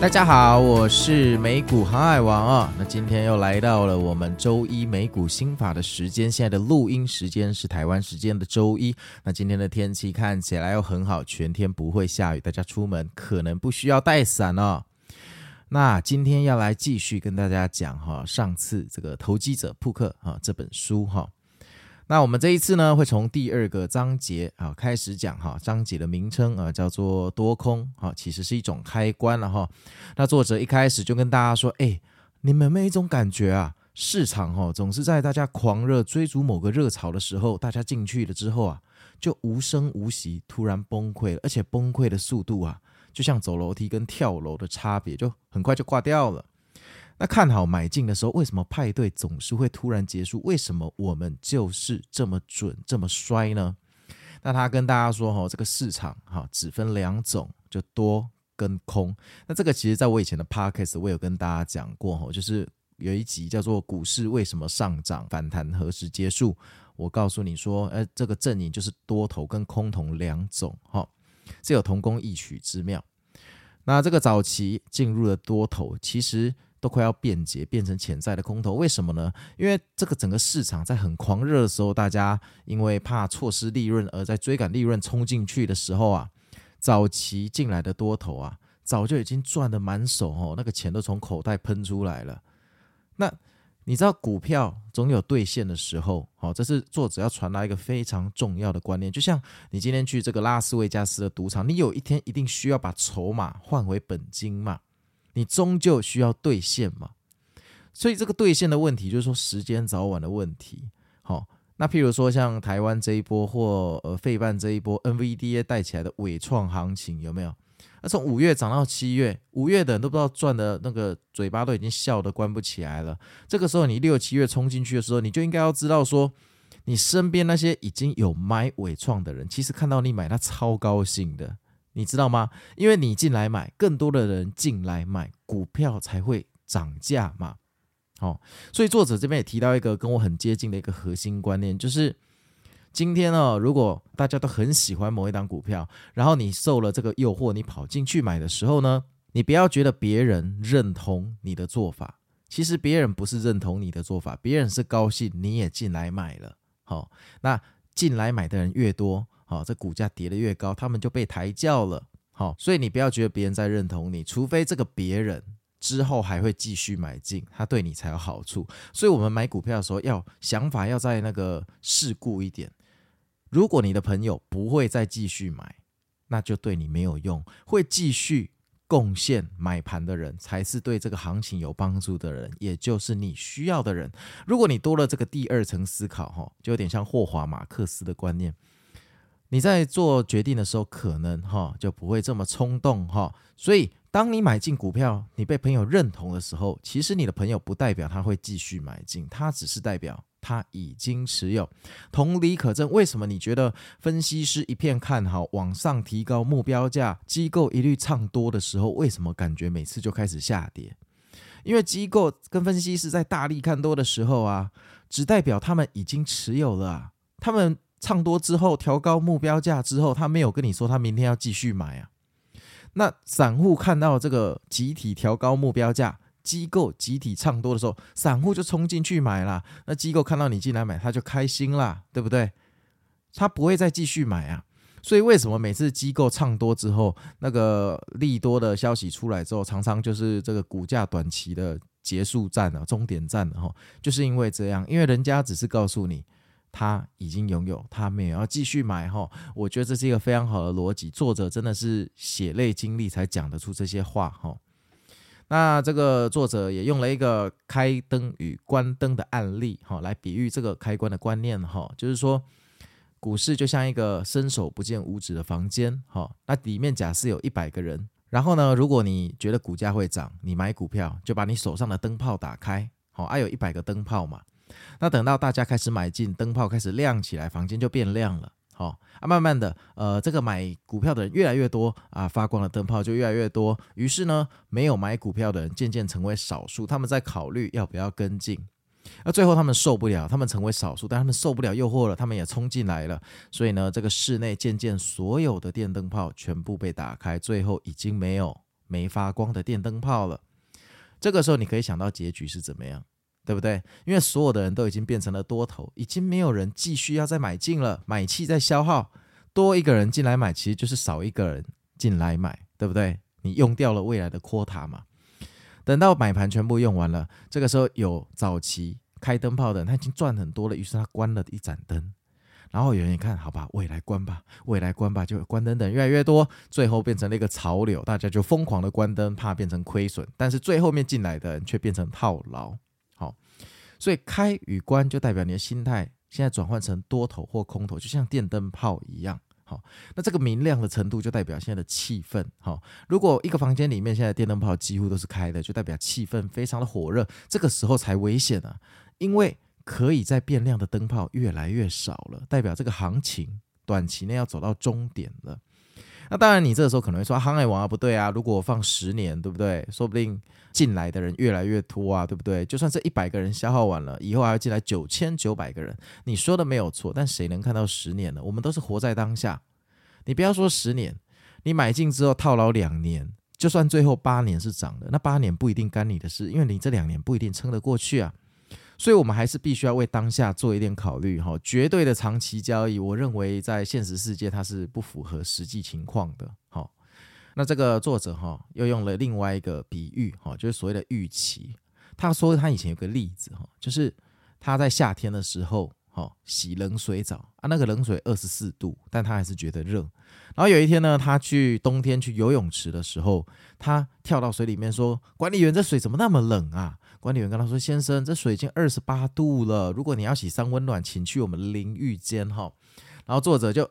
大家好，我是美股航海王啊。那今天又来到了我们周一美股新法的时间。现在的录音时间是台湾时间的周一。那今天的天气看起来又很好，全天不会下雨，大家出门可能不需要带伞哦。那今天要来继续跟大家讲哈，上次这个投机者扑克哈这本书哈。那我们这一次呢，会从第二个章节啊开始讲哈，章节的名称啊叫做多空啊，其实是一种开关了哈。那作者一开始就跟大家说，哎，你们有没有一种感觉啊？市场哈总是在大家狂热追逐某个热潮的时候，大家进去了之后啊，就无声无息突然崩溃了，而且崩溃的速度啊，就像走楼梯跟跳楼的差别，就很快就挂掉了。那看好买进的时候，为什么派对总是会突然结束？为什么我们就是这么准这么衰呢？那他跟大家说哈，这个市场哈只分两种，就多跟空。那这个其实在我以前的 podcast 我有跟大家讲过哈，就是有一集叫做“股市为什么上涨，反弹何时结束”。我告诉你说，呃，这个阵营就是多头跟空头两种哈，是有同工异曲之妙。那这个早期进入了多头，其实。都快要变节，变成潜在的空头，为什么呢？因为这个整个市场在很狂热的时候，大家因为怕错失利润而在追赶利润冲进去的时候啊，早期进来的多头啊，早就已经赚得满手哦，那个钱都从口袋喷出来了。那你知道股票总有兑现的时候，好，这是作者要传达一个非常重要的观念，就像你今天去这个拉斯维加斯的赌场，你有一天一定需要把筹码换回本金嘛。你终究需要兑现嘛，所以这个兑现的问题就是说时间早晚的问题。好，那譬如说像台湾这一波或呃费半这一波 NVDA 带起来的纬创行情有没有？那从五月涨到七月，五月的人都不知道赚的那个嘴巴都已经笑得关不起来了。这个时候你六七月冲进去的时候，你就应该要知道说，你身边那些已经有买纬创的人，其实看到你买，他超高兴的。你知道吗？因为你进来买，更多的人进来买，股票才会涨价嘛。好、哦，所以作者这边也提到一个跟我很接近的一个核心观念，就是今天呢、哦，如果大家都很喜欢某一档股票，然后你受了这个诱惑，你跑进去买的时候呢，你不要觉得别人认同你的做法，其实别人不是认同你的做法，别人是高兴你也进来买了。好、哦，那进来买的人越多。好，这股价跌得越高，他们就被抬轿了。好，所以你不要觉得别人在认同你，除非这个别人之后还会继续买进，他对你才有好处。所以，我们买股票的时候要想法要在那个世故一点。如果你的朋友不会再继续买，那就对你没有用。会继续贡献买盘的人，才是对这个行情有帮助的人，也就是你需要的人。如果你多了这个第二层思考，哈，就有点像霍华马克斯的观念。你在做决定的时候，可能哈就不会这么冲动哈。所以，当你买进股票，你被朋友认同的时候，其实你的朋友不代表他会继续买进，他只是代表他已经持有。同理可证，为什么你觉得分析师一片看好，往上提高目标价，机构一律唱多的时候，为什么感觉每次就开始下跌？因为机构跟分析师在大力看多的时候啊，只代表他们已经持有了。他们唱多之后，调高目标价之后，他没有跟你说他明天要继续买啊。那散户看到这个集体调高目标价，机构集体唱多的时候，散户就冲进去买了。那机构看到你进来买，他就开心啦，对不对？他不会再继续买啊。所以为什么每次机构唱多之后，那个利多的消息出来之后，常常就是这个股价短期的结束战了、终点站了哈？就是因为这样，因为人家只是告诉你。他已经拥有，他没有要继续买哈。我觉得这是一个非常好的逻辑，作者真的是血泪经历才讲得出这些话哈。那这个作者也用了一个开灯与关灯的案例哈，来比喻这个开关的观念哈，就是说股市就像一个伸手不见五指的房间哈。那里面假设有一百个人，然后呢，如果你觉得股价会涨，你买股票就把你手上的灯泡打开，好，啊有一百个灯泡嘛。那等到大家开始买进，灯泡开始亮起来，房间就变亮了。好啊，慢慢的，呃，这个买股票的人越来越多啊，发光的灯泡就越来越多。于是呢，没有买股票的人渐渐成为少数，他们在考虑要不要跟进。那最后他们受不了，他们成为少数，但他们受不了诱惑了，他们也冲进来了。所以呢，这个室内渐渐所有的电灯泡全部被打开，最后已经没有没发光的电灯泡了。这个时候你可以想到结局是怎么样？对不对？因为所有的人都已经变成了多头，已经没有人继续要再买进了，买气在消耗，多一个人进来买，其实就是少一个人进来买，对不对？你用掉了未来的 quota 嘛。等到买盘全部用完了，这个时候有早期开灯泡的人，他已经赚很多了，于是他关了一盏灯。然后有人看，好吧，未来关吧，未来关吧，就关灯的人越来越多，最后变成了一个潮流，大家就疯狂的关灯，怕变成亏损，但是最后面进来的人却变成套牢。所以开与关就代表你的心态现在转换成多头或空头，就像电灯泡一样。好，那这个明亮的程度就代表现在的气氛。好，如果一个房间里面现在电灯泡几乎都是开的，就代表气氛非常的火热，这个时候才危险啊，因为可以在变亮的灯泡越来越少了，代表这个行情短期内要走到终点了。那当然，你这个时候可能会说，航海王啊，不对啊，如果我放十年，对不对？说不定进来的人越来越多啊，对不对？就算这一百个人消耗完了，以后还要进来九千九百个人，你说的没有错。但谁能看到十年呢？我们都是活在当下。你不要说十年，你买进之后套牢两年，就算最后八年是涨的，那八年不一定干你的事，因为你这两年不一定撑得过去啊。所以，我们还是必须要为当下做一点考虑哈。绝对的长期交易，我认为在现实世界它是不符合实际情况的。好，那这个作者哈又用了另外一个比喻哈，就是所谓的预期。他说他以前有个例子哈，就是他在夏天的时候哈洗冷水澡啊，那个冷水二十四度，但他还是觉得热。然后有一天呢，他去冬天去游泳池的时候，他跳到水里面说：“管理员，这水怎么那么冷啊？”管理员跟他说：“先生，这水已经二十八度了。如果你要洗三温暖，请去我们淋浴间哈。”然后作者就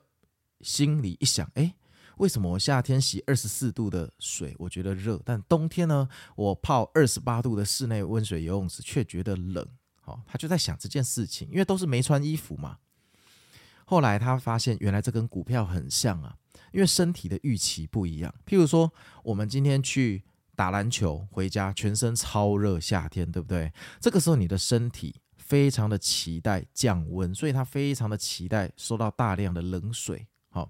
心里一想：“哎，为什么我夏天洗二十四度的水我觉得热，但冬天呢，我泡二十八度的室内温水游泳池却觉得冷？”好，他就在想这件事情，因为都是没穿衣服嘛。后来他发现，原来这跟股票很像啊，因为身体的预期不一样。譬如说，我们今天去。打篮球回家，全身超热，夏天对不对？这个时候你的身体非常的期待降温，所以它非常的期待收到大量的冷水。好，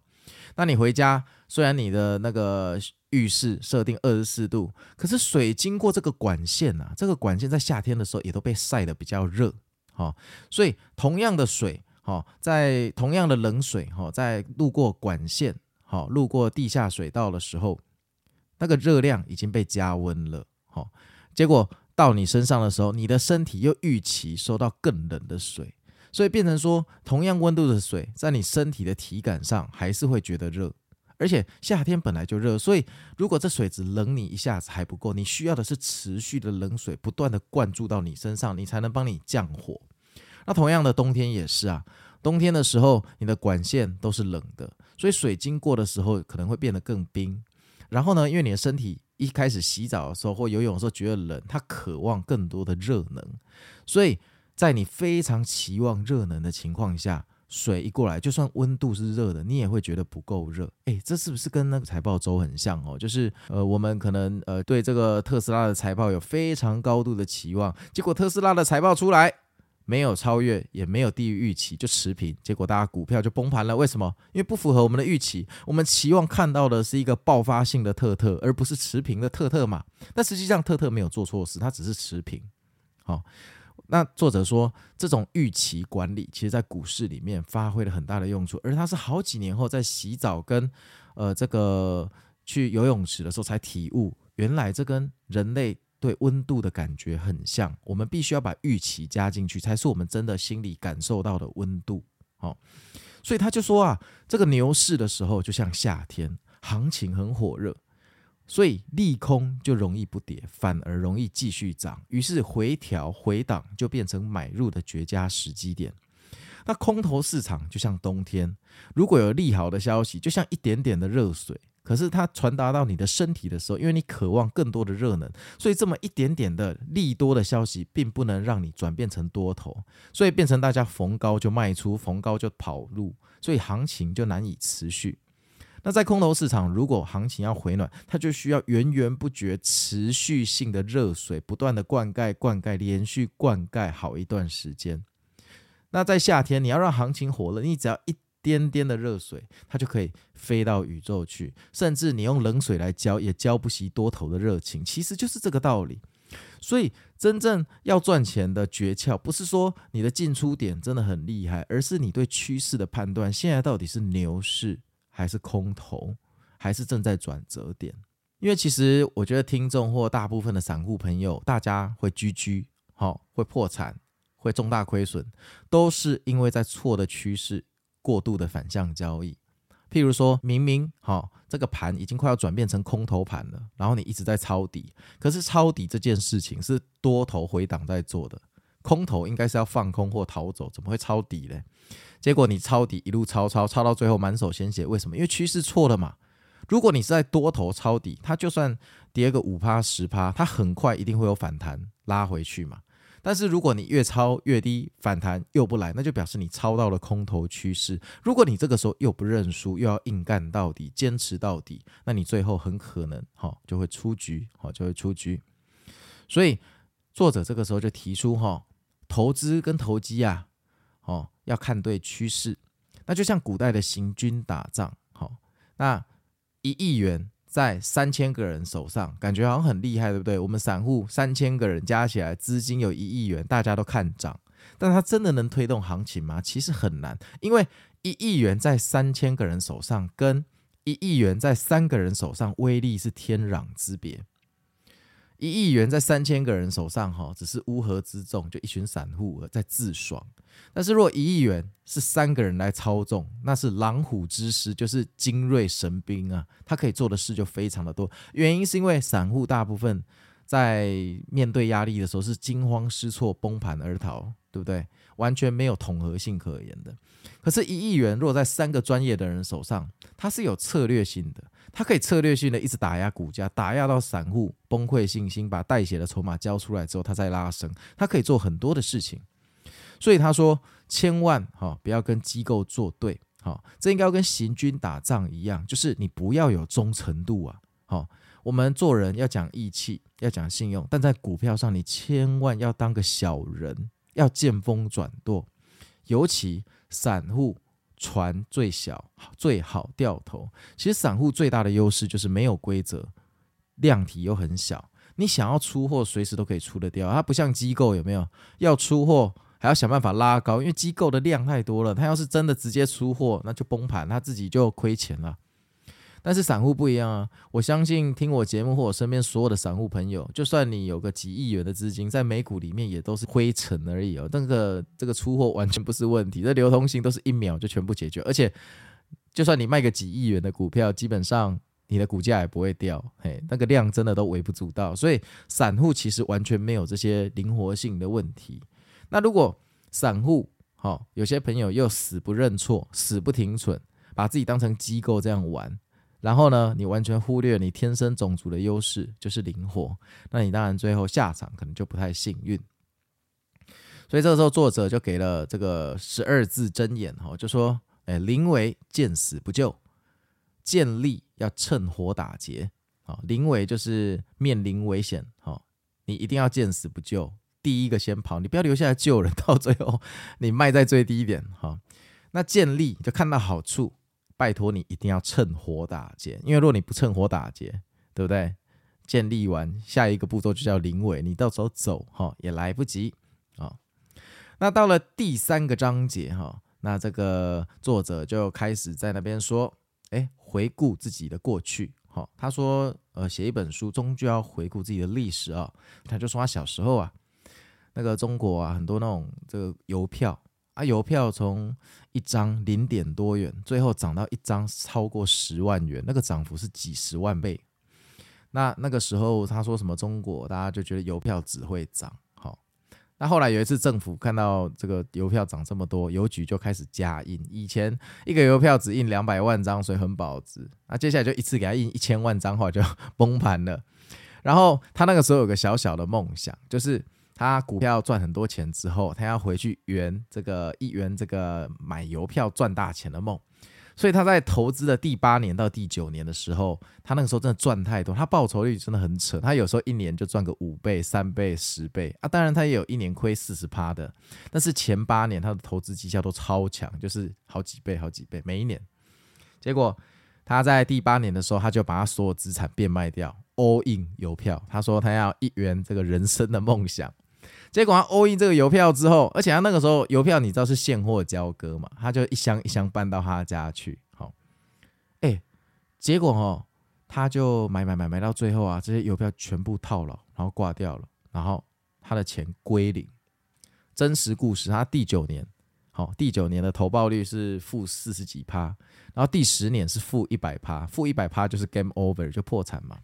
那你回家，虽然你的那个浴室设定二十四度，可是水经过这个管线啊，这个管线在夏天的时候也都被晒得比较热。好，所以同样的水，好，在同样的冷水，好，在路过管线，好，路过地下水道的时候。那个热量已经被加温了，好，结果到你身上的时候，你的身体又预期收到更冷的水，所以变成说，同样温度的水，在你身体的体感上还是会觉得热，而且夏天本来就热，所以如果这水只冷你一下子还不够，你需要的是持续的冷水，不断的灌注到你身上，你才能帮你降火。那同样的冬天也是啊，冬天的时候你的管线都是冷的，所以水经过的时候可能会变得更冰。然后呢，因为你的身体一开始洗澡的时候或游泳的时候觉得冷，它渴望更多的热能，所以在你非常期望热能的情况下，水一过来，就算温度是热的，你也会觉得不够热。诶，这是不是跟那个财报周很像哦？就是呃，我们可能呃对这个特斯拉的财报有非常高度的期望，结果特斯拉的财报出来，没有超越，也没有低于预期，就持平，结果大家股票就崩盘了。为什么？因为不符合我们的预期，我们期望看到的是一个爆发性的特特，而不是持平的特特嘛。但实际上特特没有做错事，它只是持平。好、那作者说，这种预期管理，其实在股市里面发挥了很大的用处，而他是好几年后在洗澡跟呃这个去游泳池的时候才体悟，原来这跟人类对温度的感觉很像。我们必须要把预期加进去，才是我们真的心里感受到的温度。好，所以他就说啊，这个牛市的时候就像夏天，行情很火热。所以利空就容易不跌，反而容易继续涨。于是回调回档就变成买入的绝佳时机点。那空头市场就像冬天，如果有利好的消息，就像一点点的热水，可是它传达到你的身体的时候，因为你渴望更多的热能，所以这么一点点的利多的消息，并不能让你转变成多头，所以变成大家逢高就卖出，逢高就跑路，所以行情就难以持续。那在空头市场，如果行情要回暖，它就需要源源不绝、持续性的热水，不断的灌溉、灌溉，连续灌溉好一段时间。那在夏天，你要让行情火热，你只要一颠颠的热水，它就可以飞到宇宙去。甚至你用冷水来浇，也浇不熄多头的热情。其实就是这个道理。所以，真正要赚钱的诀窍，不是说你的进出点真的很厉害，而是你对趋势的判断。现在到底是牛市？还是空头，还是正在转折点？因为其实我觉得听众或大部分的散户朋友，大家会居居好，会破产，会重大亏损，都是因为在错的趋势过度的反向交易。譬如说明明好，这个盘已经快要转变成空头盘了，然后你一直在抄底，可是抄底这件事情是多头回档在做的，空头应该是要放空或逃走，怎么会抄底呢？结果你抄底一路抄抄抄到最后满手鲜血，为什么？因为趋势错了嘛。如果你是在多头抄底，它就算跌个五趴十趴，它很快一定会有反弹拉回去嘛。但是如果你越抄越低，反弹又不来，那就表示你抄到了空头趋势。如果你这个时候又不认输，又要硬干到底，坚持到底，那你最后很可能哈就会出局，哈就会出局。所以作者这个时候就提出哈，投资跟投机啊。哦，要看对趋势，那就像古代的行军打仗，好、哦，那一亿元在三千个人手上，感觉好像很厉害，对不对？我们散户三千个人加起来资金有一亿元，大家都看涨，但它真的能推动行情吗？其实很难，因为一亿元在三千个人手上，跟一亿元在三个人手上，威力是天壤之别。一亿元在三千个人手上，哈，只是乌合之众，就一群散户在自爽。但是，如果一亿元是三个人来操纵，那是狼虎之师，就是精锐神兵啊！他可以做的事就非常的多。原因是因为散户大部分在面对压力的时候是惊慌失措、崩盘而逃，对不对？完全没有统合性可言的。可是，一亿元若在三个专业的人手上，它是有策略性的。它可以策略性的一直打压股价，打压到散户崩溃信心，把带血的筹码交出来之后，它再拉升。它可以做很多的事情，所以他说，千万哈不要跟机构作对，哈，这应该要跟行军打仗一样，就是你不要有忠诚度啊，好，我们做人要讲义气，要讲信用，但在股票上，你千万要当个小人，要见风转舵，尤其散户。船最小最好掉头。其实散户最大的优势就是没有规则，量体又很小。你想要出货，随时都可以出得掉。它不像机构，有没有？要出货还要想办法拉高，因为机构的量太多了。它要是真的直接出货，那就崩盘，它自己就亏钱了。但是散户不一样啊！我相信听我节目或我身边所有的散户朋友，就算你有个几亿元的资金，在美股里面也都是灰尘而已哦。那个这个出货完全不是问题，这流通性都是一秒就全部解决。而且，就算你卖个几亿元的股票，基本上你的股价也不会掉。嘿，那个量真的都微不足道。所以，散户其实完全没有这些灵活性的问题。那如果散户好，有些朋友又死不认错，死不停损，把自己当成机构这样玩。然后呢，你完全忽略你天生种族的优势，就是灵活。那你当然最后下场可能就不太幸运。所以这个时候作者就给了这个十二字真言哈，就说：哎，临危见死不救，见利要趁火打劫。啊，临危就是面临危险，好，你一定要见死不救，第一个先跑，你不要留下来救人，到最后你卖在最低点，哈。那见利就看到好处，拜托你一定要趁火打劫，因为如果你不趁火打劫，对不对？建立完，下一个步骤就叫临尾，你到时候走哈也来不及啊。那到了第三个章节哈，那这个作者就开始在那边说，哎，回顾自己的过去。好，他说，呃，写一本书终究要回顾自己的历史啊。他就说他小时候啊，那个中国啊，很多那种这个邮票啊，邮票从一张零点多元，最后涨到一张超过十万元，那个涨幅是几十万倍。那那个时候他说什么中国，大家就觉得邮票只会涨。好那后来有一次，政府看到这个邮票涨这么多，邮局就开始加印。以前一个邮票只印两百万张，所以很保值。那接下来就一次给他印一千万张，后来就 崩盘了。然后他那个时候有个小小的梦想，就是他股票赚很多钱之后，他要回去圆这个一圆这个买邮票赚大钱的梦。所以他在投资的第八年到第九年的时候，他那个时候真的赚太多，他报酬率真的很扯，他有时候一年就赚个五倍、三倍、十倍啊！当然他也有一年亏四十趴的，但是前八年他的投资绩效都超强，就是好几倍、好几倍每一年。结果他在第八年的时候，他就把他所有资产变卖掉，all in 邮票。他说他要一圆这个人生的梦想。结果他 all in 这个邮票之后，而且他那个时候邮票你知道是现货交割嘛，他就一箱一箱搬到他家去。好，哎，结果哦，他就买买买买到最后啊，这些邮票全部套牢，然后挂掉了，然后他的钱归零。真实故事，他第九年，好，第九年的投报率是负四十几趴，然后第十年是负一百趴，负一百趴就是 game over 就破产嘛。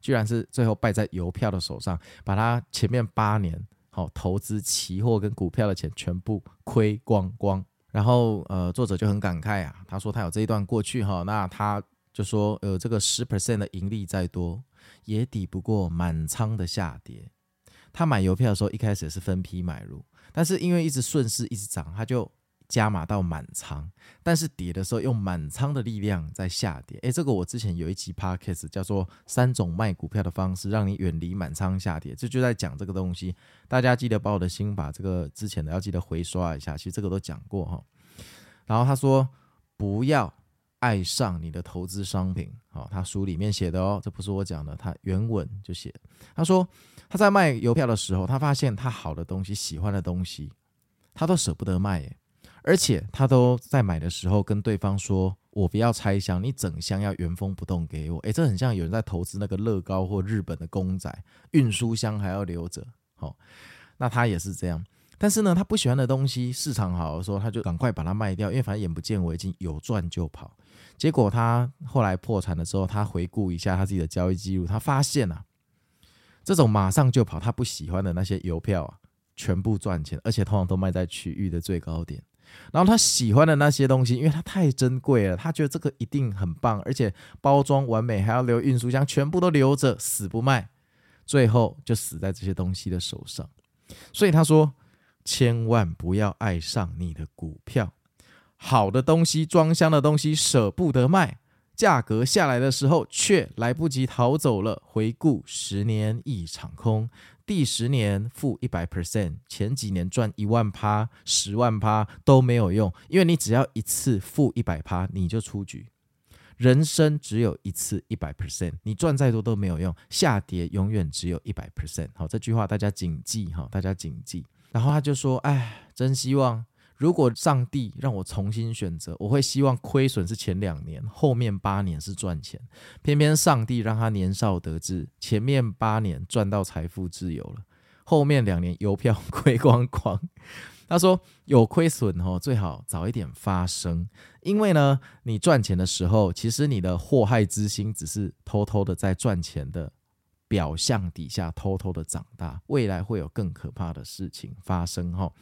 居然是最后败在邮票的手上，把他前面八年好投资期货跟股票的钱全部亏光光。然后呃，作者就很感慨啊，他说他有这一段过去哈，那他就说呃，这个十 percent 的盈利再多，也抵不过满仓的下跌。他买邮票的时候一开始也是分批买入，但是因为一直顺势一直涨，他就。加码到满仓，但是跌的时候用满仓的力量在下跌。诶，这个我之前有一期 podcast 叫做《三种卖股票的方式，让你远离满仓下跌》，这就在讲这个东西。大家记得把我的心把这个之前的要记得回刷一下，其实这个都讲过哈。然后他说不要爱上你的投资商品，好，他书里面写的哦，这不是我讲的，他原文就写。他说他在卖邮票的时候，他发现他好的东西、喜欢的东西，他都舍不得卖耶。而且他都在买的时候跟对方说：“我不要拆箱，你整箱要原封不动给我。”诶，这很像有人在投资那个乐高或日本的公仔，运输箱还要留着。好，那他也是这样。但是呢，他不喜欢的东西，市场好的时候，他就赶快把它卖掉，因为反正眼不见为净，有赚就跑。结果他后来破产的时候，他回顾一下他自己的交易记录，他发现啊，这种马上就跑，他不喜欢的那些邮票啊，全部赚钱，而且通常都卖在区域的最高点。然后他喜欢的那些东西，因为它太珍贵了，他觉得这个一定很棒，而且包装完美，还要留运输箱，全部都留着，死不卖，最后就死在这些东西的手上。所以他说，千万不要爱上你的股票，好的东西，装箱的东西舍不得卖，价格下来的时候却来不及逃走了。回顾十年一场空。第十年负一百 percent，前几年赚一万趴、十万趴都没有用，因为你只要一次负一百趴，你就出局。人生只有一次一百 percent，你赚再多都没有用，下跌永远只有一百 percent。好，这句话大家谨记哈，大家谨记。然后他就说：“哎，真希望。”如果上帝让我重新选择，我会希望亏损是前两年，后面八年是赚钱。偏偏上帝让他年少得志，前面八年赚到财富自由了，后面两年邮票亏光光。他说有亏损哦，最好早一点发生，因为呢，你赚钱的时候，其实你的祸害之心只是偷偷的在赚钱的表象底下偷偷的长大，未来会有更可怕的事情发生哈，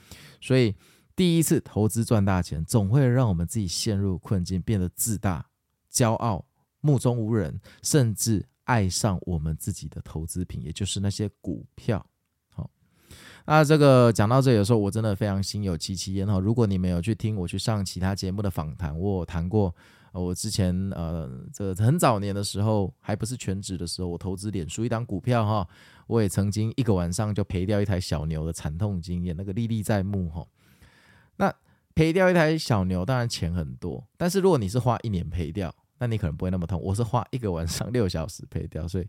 所以。第一次投资赚大钱，总会让我们自己陷入困境，变得自大、骄傲、目中无人，甚至爱上我们自己的投资品，也就是那些股票。好，那这个讲到这里的时候，我真的非常心有戚戚焉哈。如果你没有去听我去上其他节目的访谈，我谈过，我之前呃，这很早年的时候，还不是全职的时候，我投资脸书一档股票哈，我也曾经一个晚上就赔掉一台小牛的惨痛经验，那个历历在目哈。那赔掉一台小牛，当然钱很多，但是如果你是花一年赔掉，那你可能不会那么痛。我是花一个晚上六小时赔掉，所以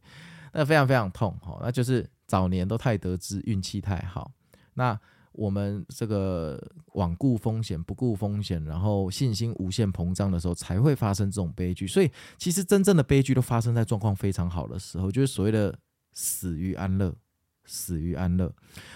那非常非常痛哈。那就是。早年都太得志，运气太好。那我们这个罔顾风险、不顾风险，然后信心无限膨胀的时候，才会发生这种悲剧。所以，其实真正的悲剧都发生在状况非常好的时候，就是所谓的死于安乐，死于安乐。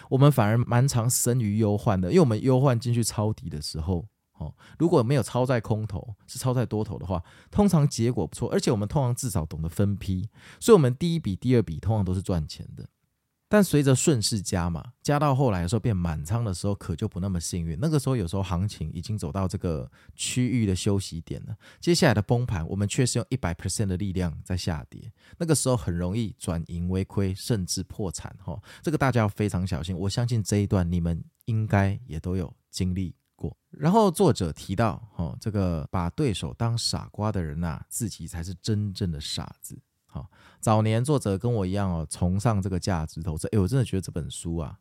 我们反而蛮常生于忧患的，因为我们忧患进去抄底的时候。哦，如果没有抄在空头，是抄在多头的话，通常结果不错，而且我们通常至少懂得分批，所以我们第一笔、第二笔通常都是赚钱的。但随着顺势加码，加到后来的时候变满仓的时候，可就不那么幸运。那个时候有时候行情已经走到这个区域的休息点了，接下来的崩盘，我们却是用一百 percent 的力量在下跌。那个时候很容易转盈为亏，甚至破产。哈，这个大家要非常小心。我相信这一段你们应该也都有经历过。然后作者提到，哈，这个把对手当傻瓜的人呐，自己才是真正的傻子。好，早年作者跟我一样哦，崇尚这个价值投资。哎，我真的觉得这本书啊，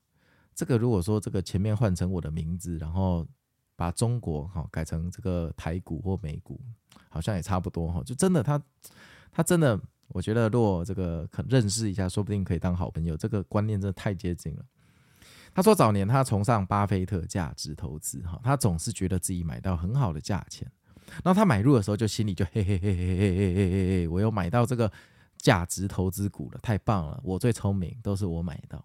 这个如果说这个前面换成我的名字，然后把中国哈改成这个台股或美股，好像也差不多哈。就真的他他真的，我觉得如果这个可认识一下，说不定可以当好朋友。这个观念真的太接近了。他说早年他崇尚巴菲特价值投资哈，他总是觉得自己买到很好的价钱，然后他买入的时候就心里就嘿嘿嘿嘿嘿嘿嘿嘿，我又买到这个。价值投资股了，太棒了！我最聪明，都是我买到。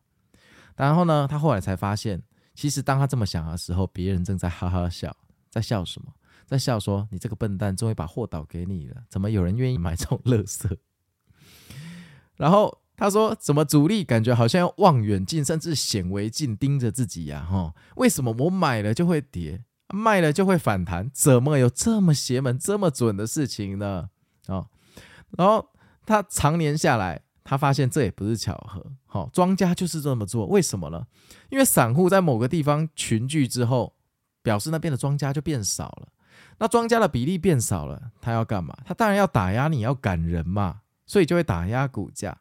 然后呢，他后来才发现，其实当他这么想的时候，别人正在哈哈笑，在笑什么？在笑说：“你这个笨蛋，终于把货倒给你了，怎么有人愿意买这种垃圾？”然后他说：“怎么主力感觉好像要望远镜，甚至显微镜盯着自己呀？哈，为什么我买了就会跌，卖了就会反弹？怎么有这么邪门、这么准的事情呢？”啊，然后。他常年下来，他发现这也不是巧合。好，庄家就是这么做，为什么呢？因为散户在某个地方群聚之后，表示那边的庄家就变少了。那庄家的比例变少了，他要干嘛？他当然要打压你，要赶人嘛，所以就会打压股价。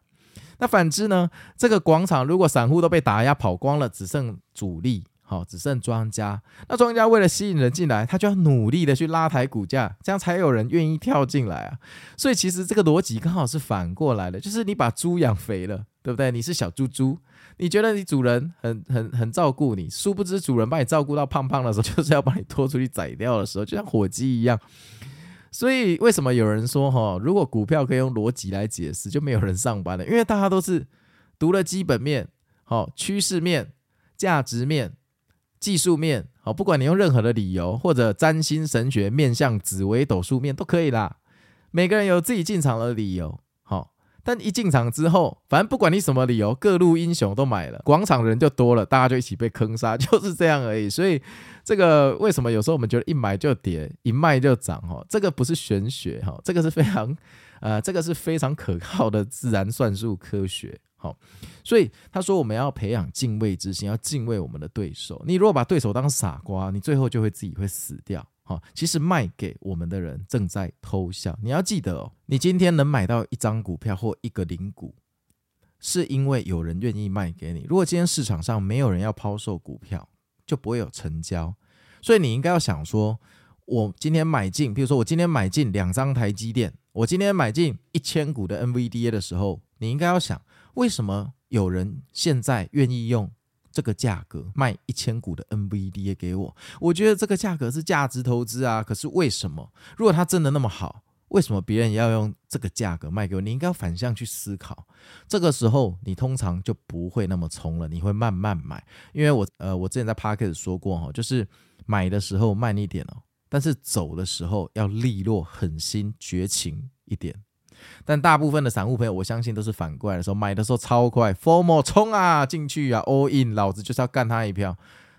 那反之呢？这个广场如果散户都被打压跑光了，只剩主力。好，只剩庄家。那庄家为了吸引人进来，他就要努力的去拉抬股价，这样才有人愿意跳进来啊。所以其实这个逻辑刚好是反过来的，就是你把猪养肥了，对不对？你是小猪猪，你觉得你主人很很很照顾你，殊不知主人把你照顾到胖胖的时候，就是要把你拖出去宰掉的时候，就像火鸡一样。所以为什么有人说哈，如果股票可以用逻辑来解释，就没有人上班了？因为大家都是读了基本面、好趋势面、价值面。技术面好，不管你用任何的理由，或者占星神学面向紫微斗数面都可以啦。每个人有自己进场的理由，好，但一进场之后，反正不管你什么理由，各路英雄都买了，广场人就多了，大家就一起被坑杀，就是这样而已。所以这个为什么有时候我们觉得一买就跌，一卖就涨？哈，这个不是玄学，哈，这个是非常，呃，这个是非常可靠的自然算术科学。所以他说我们要培养敬畏之心，要敬畏我们的对手。你如果把对手当傻瓜，你最后就会自己会死掉。好，其实卖给我们的人正在偷笑。你要记得哦，你今天能买到一张股票或一个零股，是因为有人愿意卖给你。如果今天市场上没有人要抛售股票，就不会有成交。所以你应该要想说，我今天买进，比如说我今天买进两张台积电，我今天买进一千股的 NVDA 的时候，你应该要想。为什么有人现在愿意用这个价格卖一千股的 NVDA 给我？我觉得这个价格是价值投资啊。可是为什么？如果它真的那么好，为什么别人要用这个价格卖给我？你应该反向去思考。这个时候，你通常就不会那么冲了，你会慢慢买。因为我呃，我之前在 Podcast 说过哈，就是买的时候慢一点哦，但是走的时候要利落、狠心、绝情一点。但大部分的散户朋友，我相信都是反过来的时候，买的时候超快，FOMO 冲啊进去啊，all in，老子就是要干他一票。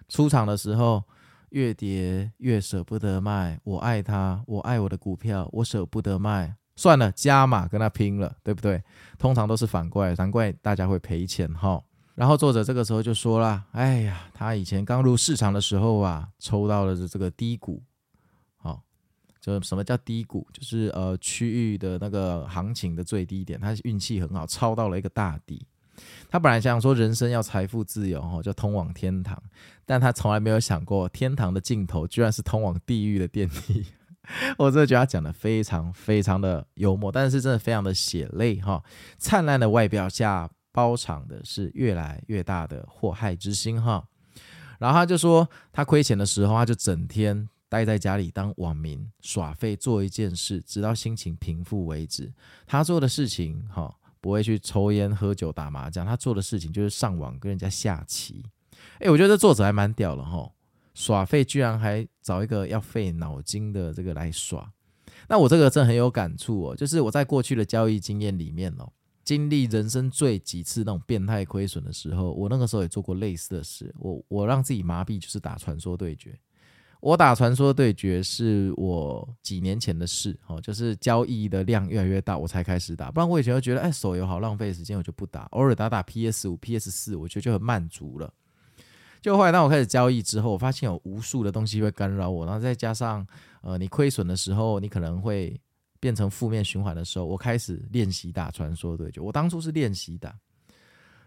出场的时候越跌越舍不得卖，我爱他，我爱我的股票，我舍不得卖，算了，加码跟他拼了，对不对？通常都是反过来，难怪大家会赔钱哈。然后作者这个时候就说了：“哎呀，他以前刚入市场的时候啊，抽到了这个低谷，就什么叫低谷？就是呃区域的那个行情的最低点，他运气很好，抄到了一个大底。他本来想说人生要财富自由，哈，就通往天堂，但他从来没有想过天堂的尽头居然是通往地狱的电梯。我真的觉得他讲的非常非常的幽默，但是真的非常的血泪哈，灿烂的外表下。”包藏的是越来越大的祸害之心哈，然后他就说，他亏钱的时候，他就整天待在家里当网民耍废，做一件事，直到心情平复为止。他做的事情哈，不会去抽烟、喝酒、打麻将，他做的事情就是上网跟人家下棋。诶，我觉得这作者还蛮屌的哈，耍废居然还找一个要费脑筋的这个来耍。那我这个真很有感触哦，就是我在过去的交易经验里面哦。经历人生最几次那种变态亏损的时候，我那个时候也做过类似的事。我我让自己麻痹，就是打传说对决。我打传说对决是我几年前的事，哦，就是交易的量越来越大，我才开始打。不然我以前就觉得，哎，手游好浪费时间，我就不打。偶尔打打 PS 五、PS 四，我觉得就很满足了。就后来当我开始交易之后，我发现有无数的东西会干扰我，然后再加上，呃，你亏损的时候，你可能会。变成负面循环的时候，我开始练习打传说对决。我当初是练习打，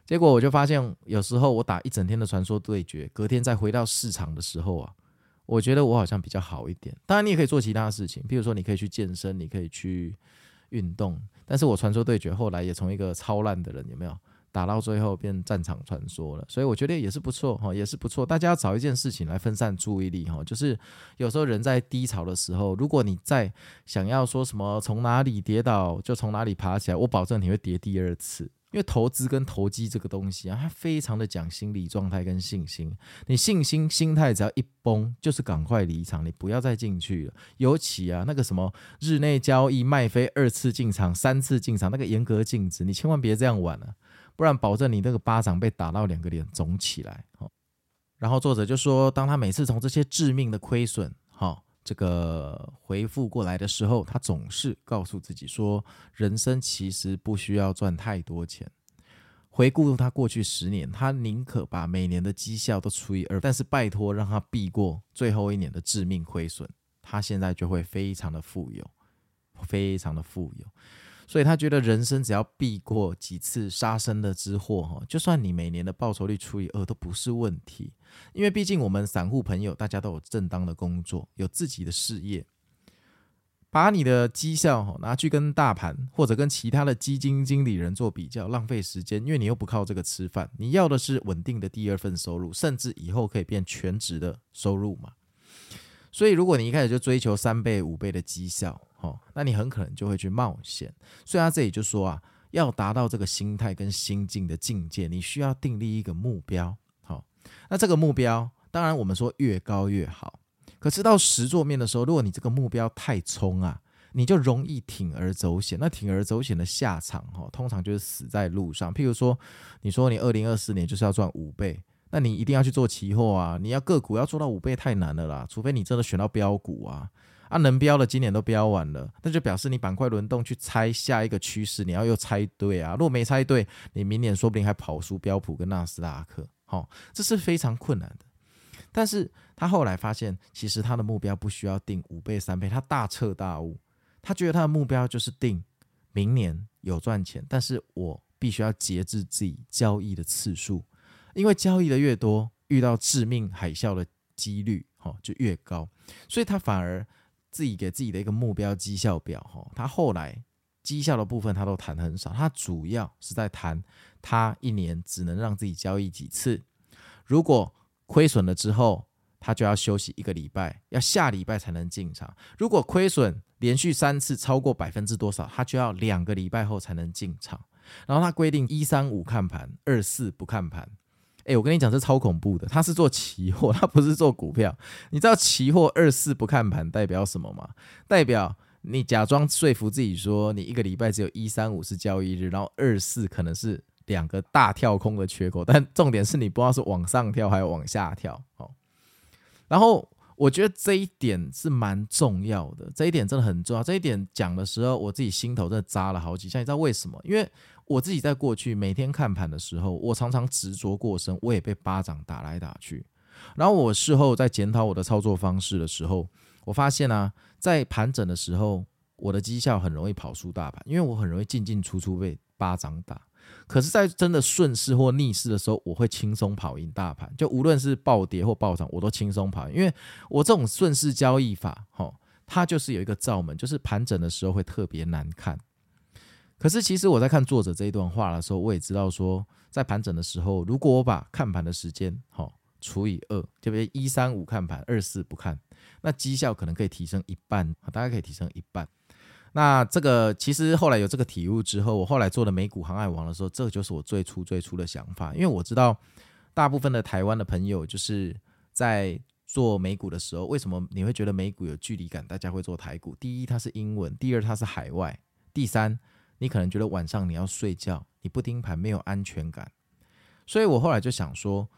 结果我就发现，有时候我打一整天的传说对决，隔天再回到市场的时候啊，我觉得我好像比较好一点。当然，你也可以做其他事情，比如说你可以去健身，你可以去运动。但是我传说对决后来也从一个超烂的人，有没有？打到最后变战场传说了，所以我觉得也是不错哈，也是不错。大家要找一件事情来分散注意力哈，就是有时候人在低潮的时候，如果你在想要说什么从哪里跌倒就从哪里爬起来，我保证你会跌第二次。因为投资跟投机这个东西啊，它非常的讲心理状态跟信心。你信心心态只要一崩，就是赶快离场，你不要再进去了。尤其啊，那个什么日内交易卖飞二次进场、三次进场，那个严格禁止，你千万别这样玩啊。不然，保证你那个巴掌被打到两个脸肿起来。然后作者就说，当他每次从这些致命的亏损，哈，这个回复过来的时候，他总是告诉自己说，人生其实不需要赚太多钱。回顾他过去十年，他宁可把每年的绩效都除以二，但是拜托让他避过最后一年的致命亏损，他现在就会非常的富有，非常的富有。所以他觉得人生只要避过几次杀身的之祸，哈，就算你每年的报酬率除以二都不是问题。因为毕竟我们散户朋友大家都有正当的工作，有自己的事业，把你的绩效哈拿去跟大盘或者跟其他的基金经理人做比较，浪费时间。因为你又不靠这个吃饭，你要的是稳定的第二份收入，甚至以后可以变全职的收入嘛。所以如果你一开始就追求三倍、五倍的绩效，哦，那你很可能就会去冒险。所以他这里就说啊，要达到这个心态跟心境的境界，你需要订立一个目标。好，那这个目标，当然我们说越高越好。可是到实座面的时候，如果你这个目标太冲啊，你就容易铤而走险。那铤而走险的下场，哈，通常就是死在路上。譬如说，你说你二零二四年就是要赚五倍，那你一定要去做期货啊。你要个股要做到五倍太难了啦，除非你真的选到标股啊。啊，能标的今年都标完了，那就表示你板块轮动去猜下一个趋势，你要又猜对啊。如果没猜对，你明年说不定还跑输标普跟纳斯达克，好，这是非常困难的。但是他后来发现，其实他的目标不需要定五倍、三倍，他大彻大悟，他觉得他的目标就是定明年有赚钱，但是我必须要节制自己交易的次数，因为交易的越多，遇到致命海啸的几率，哈，就越高，所以他反而。自己给自己的一个目标绩效表，哈，他后来绩效的部分他都谈很少，他主要是在谈他一年只能让自己交易几次，如果亏损了之后，他就要休息一个礼拜，要下礼拜才能进场。如果亏损连续三次超过百分之多少，他就要两个礼拜后才能进场。然后他规定一三五看盘，二四不看盘。哎，我跟你讲，这超恐怖的。他是做期货，他不是做股票。你知道期货二四不看盘代表什么吗？代表你假装说服自己说，你一个礼拜只有一三五是交易日，然后二四可能是两个大跳空的缺口。但重点是你不知道是往上跳还是往下跳。哦，然后我觉得这一点是蛮重要的，这一点真的很重要。这一点讲的时候，我自己心头真的扎了好几下。你知道为什么？因为我自己在过去每天看盘的时候，我常常执着过深，我也被巴掌打来打去。然后我事后在检讨我的操作方式的时候，我发现啊，在盘整的时候，我的绩效很容易跑输大盘，因为我很容易进进出出被巴掌打。可是，在真的顺势或逆势的时候，我会轻松跑赢大盘。就无论是暴跌或暴涨，我都轻松跑赢，因为我这种顺势交易法，哈，它就是有一个罩门，就是盘整的时候会特别难看。可是，其实我在看作者这一段话的时候，我也知道说，在盘整的时候，如果我把看盘的时间，哈，除以二，就比如一三五看盘，二四不看，那绩效可能可以提升一半，大概可以提升一半。那这个其实后来有这个体悟之后，我后来做了美股航海王的时候，这就是我最初最初的想法。因为我知道大部分的台湾的朋友就是在做美股的时候，为什么你会觉得美股有距离感？大家会做台股，第一它是英文，第二它是海外，第三你可能觉得晚上你要睡觉，你不盯盘没有安全感。所以我后来就想说，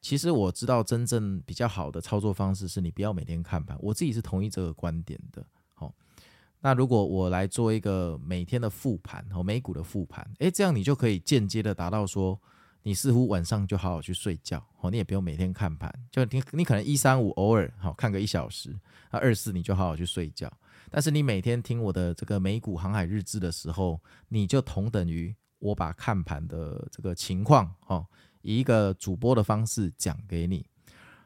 其实我知道真正比较好的操作方式是你不要每天看盘，我自己是同意这个观点的。好那如果我来做一个每天的复盘和美股的复盘，诶，这样你就可以间接的达到说，你似乎晚上就好好去睡觉，哦，你也不用每天看盘，就你你可能一三五偶尔好看个一小时，那二四你就好好去睡觉，但是你每天听我的这个美股航海日志的时候，你就同等于我把看盘的这个情况，哦，以一个主播的方式讲给你。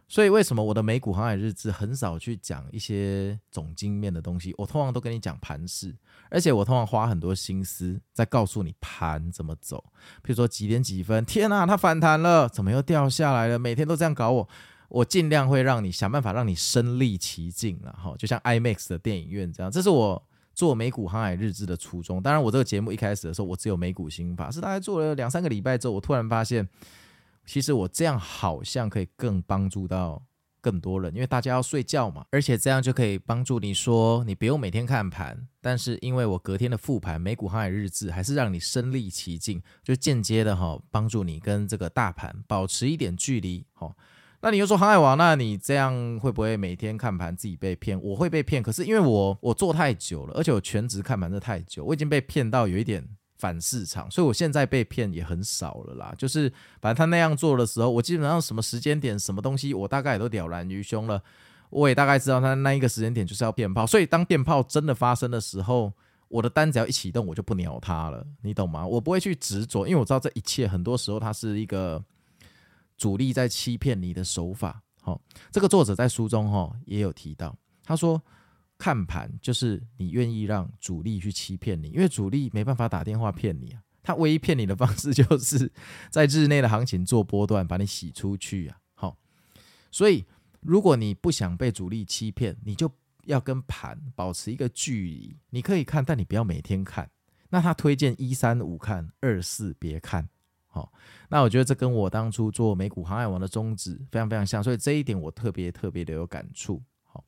所以为什么我的美股航海日志很少去讲一些总经面的东西？我通常都跟你讲盘势，而且我通常花很多心思在告诉你盘怎么走。比如说几点几分，天啊，它反弹了，怎么又掉下来了？每天都这样搞我，我尽量会让你想办法让你身历其境了哈。就像 IMAX 的电影院这样，这是我做美股航海日志的初衷。当然，我这个节目一开始的时候，我只有美股心法，是大概做了两三个礼拜之后，我突然发现。其实我这样好像可以更帮助到更多人，因为大家要睡觉嘛，而且这样就可以帮助你说你不用每天看盘，但是因为我隔天的复盘美股航海日志还是让你身历其境，就间接的哈帮助你跟这个大盘保持一点距离。哈，那你又说航海王，那你这样会不会每天看盘自己被骗？我会被骗，可是因为我我做太久了，而且我全职看盘的太久，我已经被骗到有一点。反市场，所以我现在被骗也很少了啦。就是反正他那样做的时候，我基本上什么时间点、什么东西，我大概也都了然于胸了。我也大概知道他那一个时间点就是要变炮，所以当变炮真的发生的时候，我的单只要一启动，我就不鸟他了，你懂吗？我不会去执着，因为我知道这一切很多时候它是一个主力在欺骗你的手法。好，这个作者在书中哈也有提到，他说。看盘就是你愿意让主力去欺骗你，因为主力没办法打电话骗你啊，他唯一骗你的方式 就是在日内的行情做波段把你洗出去啊。好，所以如果你不想被主力欺骗，你就要跟盘保持一个距离。你可以看，但你不要每天看。那他推荐一三五看，二四别看。好，那我觉得这跟我当初做美股航海王的宗旨非常非常像，所以这一点我特别特别的有感触。好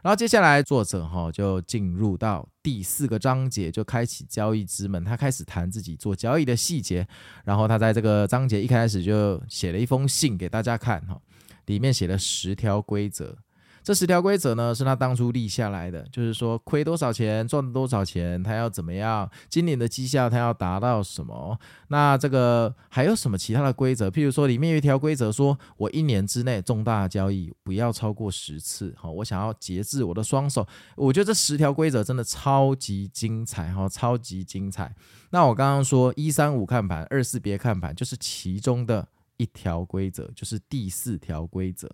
然后接下来，作者哈就进入到第四个章节，就开启交易之门。他开始谈自己做交易的细节。然后他在这个章节一开始就写了一封信给大家看哈，里面写了十条规则。这十条规则呢，是他当初立下来的，就是说亏多少钱赚多少钱，他要怎么样，今年的绩效他要达到什么。那这个还有什么其他的规则？譬如说，里面有一条规则说，我一年之内重大交易不要超过十次。好，我想要节制我的双手。我觉得这十条规则真的超级精彩哈，超级精彩。那我刚刚说一三五看盘，二四别看盘，就是其中的。一条规则就是第四条规则，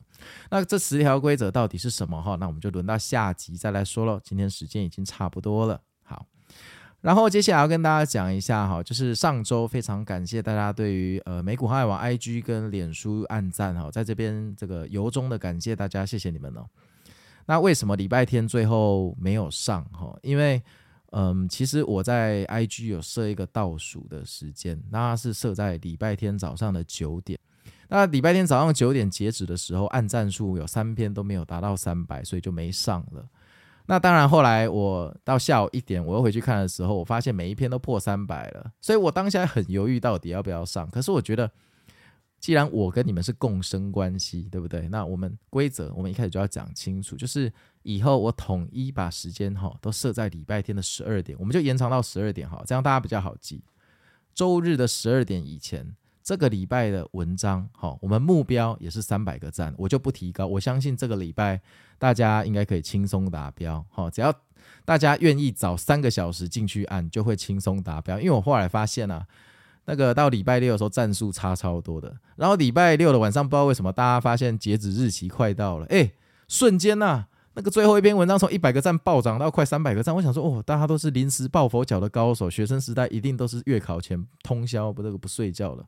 那这十条规则到底是什么哈？那我们就轮到下集再来说喽。今天时间已经差不多了，好，然后接下来要跟大家讲一下哈，就是上周非常感谢大家对于呃美股航海王 IG 跟脸书按赞哈，在这边这个由衷的感谢大家，谢谢你们哦。那为什么礼拜天最后没有上哈？因为嗯，其实我在 IG 有设一个倒数的时间，那是设在礼拜天早上的九点。那礼拜天早上九点截止的时候，按赞数有三篇都没有达到三百，所以就没上了。那当然，后来我到下午一点，我又回去看的时候，我发现每一篇都破三百了，所以我当下很犹豫到底要不要上。可是我觉得。既然我跟你们是共生关系，对不对？那我们规则，我们一开始就要讲清楚，就是以后我统一把时间哈都设在礼拜天的十二点，我们就延长到十二点哈，这样大家比较好记。周日的十二点以前，这个礼拜的文章，哈，我们目标也是三百个赞，我就不提高。我相信这个礼拜大家应该可以轻松达标，好，只要大家愿意早三个小时进去按，就会轻松达标。因为我后来发现啊，那个到礼拜六的时候赞数差超多的，然后礼拜六的晚上不知道为什么大家发现截止日期快到了，哎，瞬间呐、那个最后一篇文章从一百个赞暴涨到快三百个赞，我想说哦，大家都是临时抱佛脚的高手，学生时代一定都是月考前通宵不这个不睡觉了。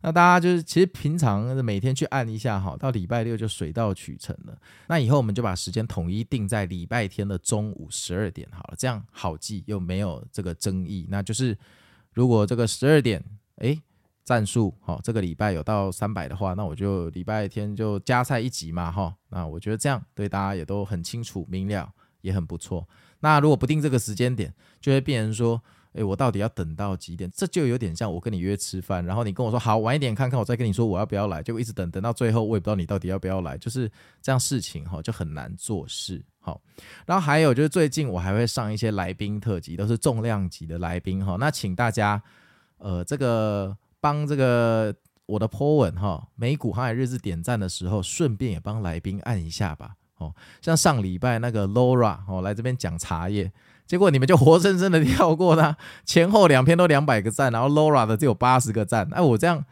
那大家就是其实平常每天去按一下哈，到礼拜六就水到渠成了。那以后我们就把时间统一定在礼拜天的中午十二点好了，这样好记又没有这个争议。那就是如果这个十二点诶。战术哦，这个礼拜有到三百的话，那我就礼拜天就加赛一集嘛哈。那我觉得这样对大家也都很清楚明了，也很不错。那如果不定这个时间点，就会变成说，诶，我到底要等到几点？这就有点像我跟你约吃饭，然后你跟我说好晚一点看看，我再跟你说我要不要来，就一直等等到最后，我也不知道你到底要不要来，就是这样事情哈，就很难做事。好，然后还有就是最近我还会上一些来宾特辑，都是重量级的来宾哈。那请大家，呃，这个。帮这个我的 po 文哈，美股航海日志点赞的时候，顺便也帮来宾按一下吧。哦，像上礼拜那个 Laura 哦来这边讲茶叶，结果你们就活生生的跳过他，前后两篇都两百个赞，然后 Laura 的只有八十个赞。哎，我这样，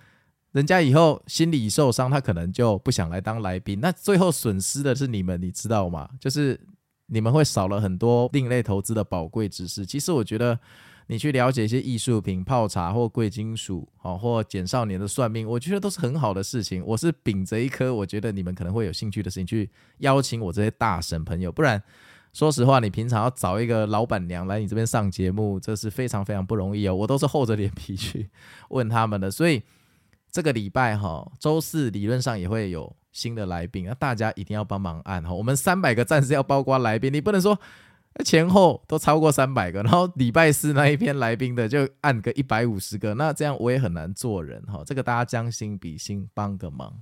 人家以后心理受伤，他可能就不想来当来宾。那最后损失的是你们，你知道吗？就是你们会少了很多另类投资的宝贵知识。其实我觉得。你去了解一些艺术品、泡茶或贵金属，好，或简少年的算命，我觉得都是很好的事情。我是秉着一颗我觉得你们可能会有兴趣的事情去邀请我这些大神朋友，不然说实话，你平常要找一个老板娘来你这边上节目，这是非常非常不容易哦。我都是厚着脸皮去问他们的，所以这个礼拜哈，周四理论上也会有新的来宾，那大家一定要帮忙按哈。我们三百个赞是要包括来宾，你不能说。前后都超过三百个，然后礼拜四那一篇来宾的就按个一百五十个，那这样我也很难做人哈。这个大家将心比心，帮个忙。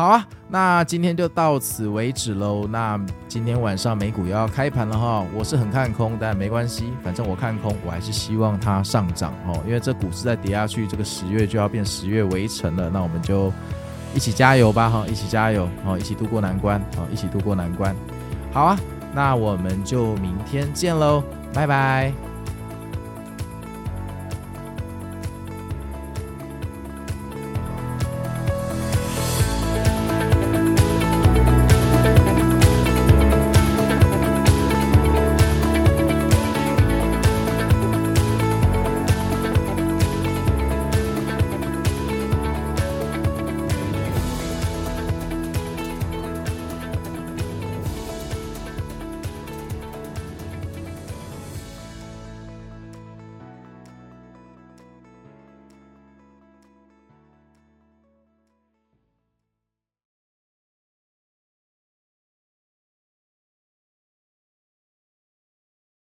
好啊，那今天就到此为止喽。那今天晚上美股又要开盘了哈，我是很看空，但没关系，反正我看空，我还是希望它上涨哦，因为这股市再跌下去，这个十月就要变十月围城了。那我们就一起加油吧哈，一起加油哦，一起度过难关哦，一起度过难关。好啊。那我们就明天见喽，拜拜。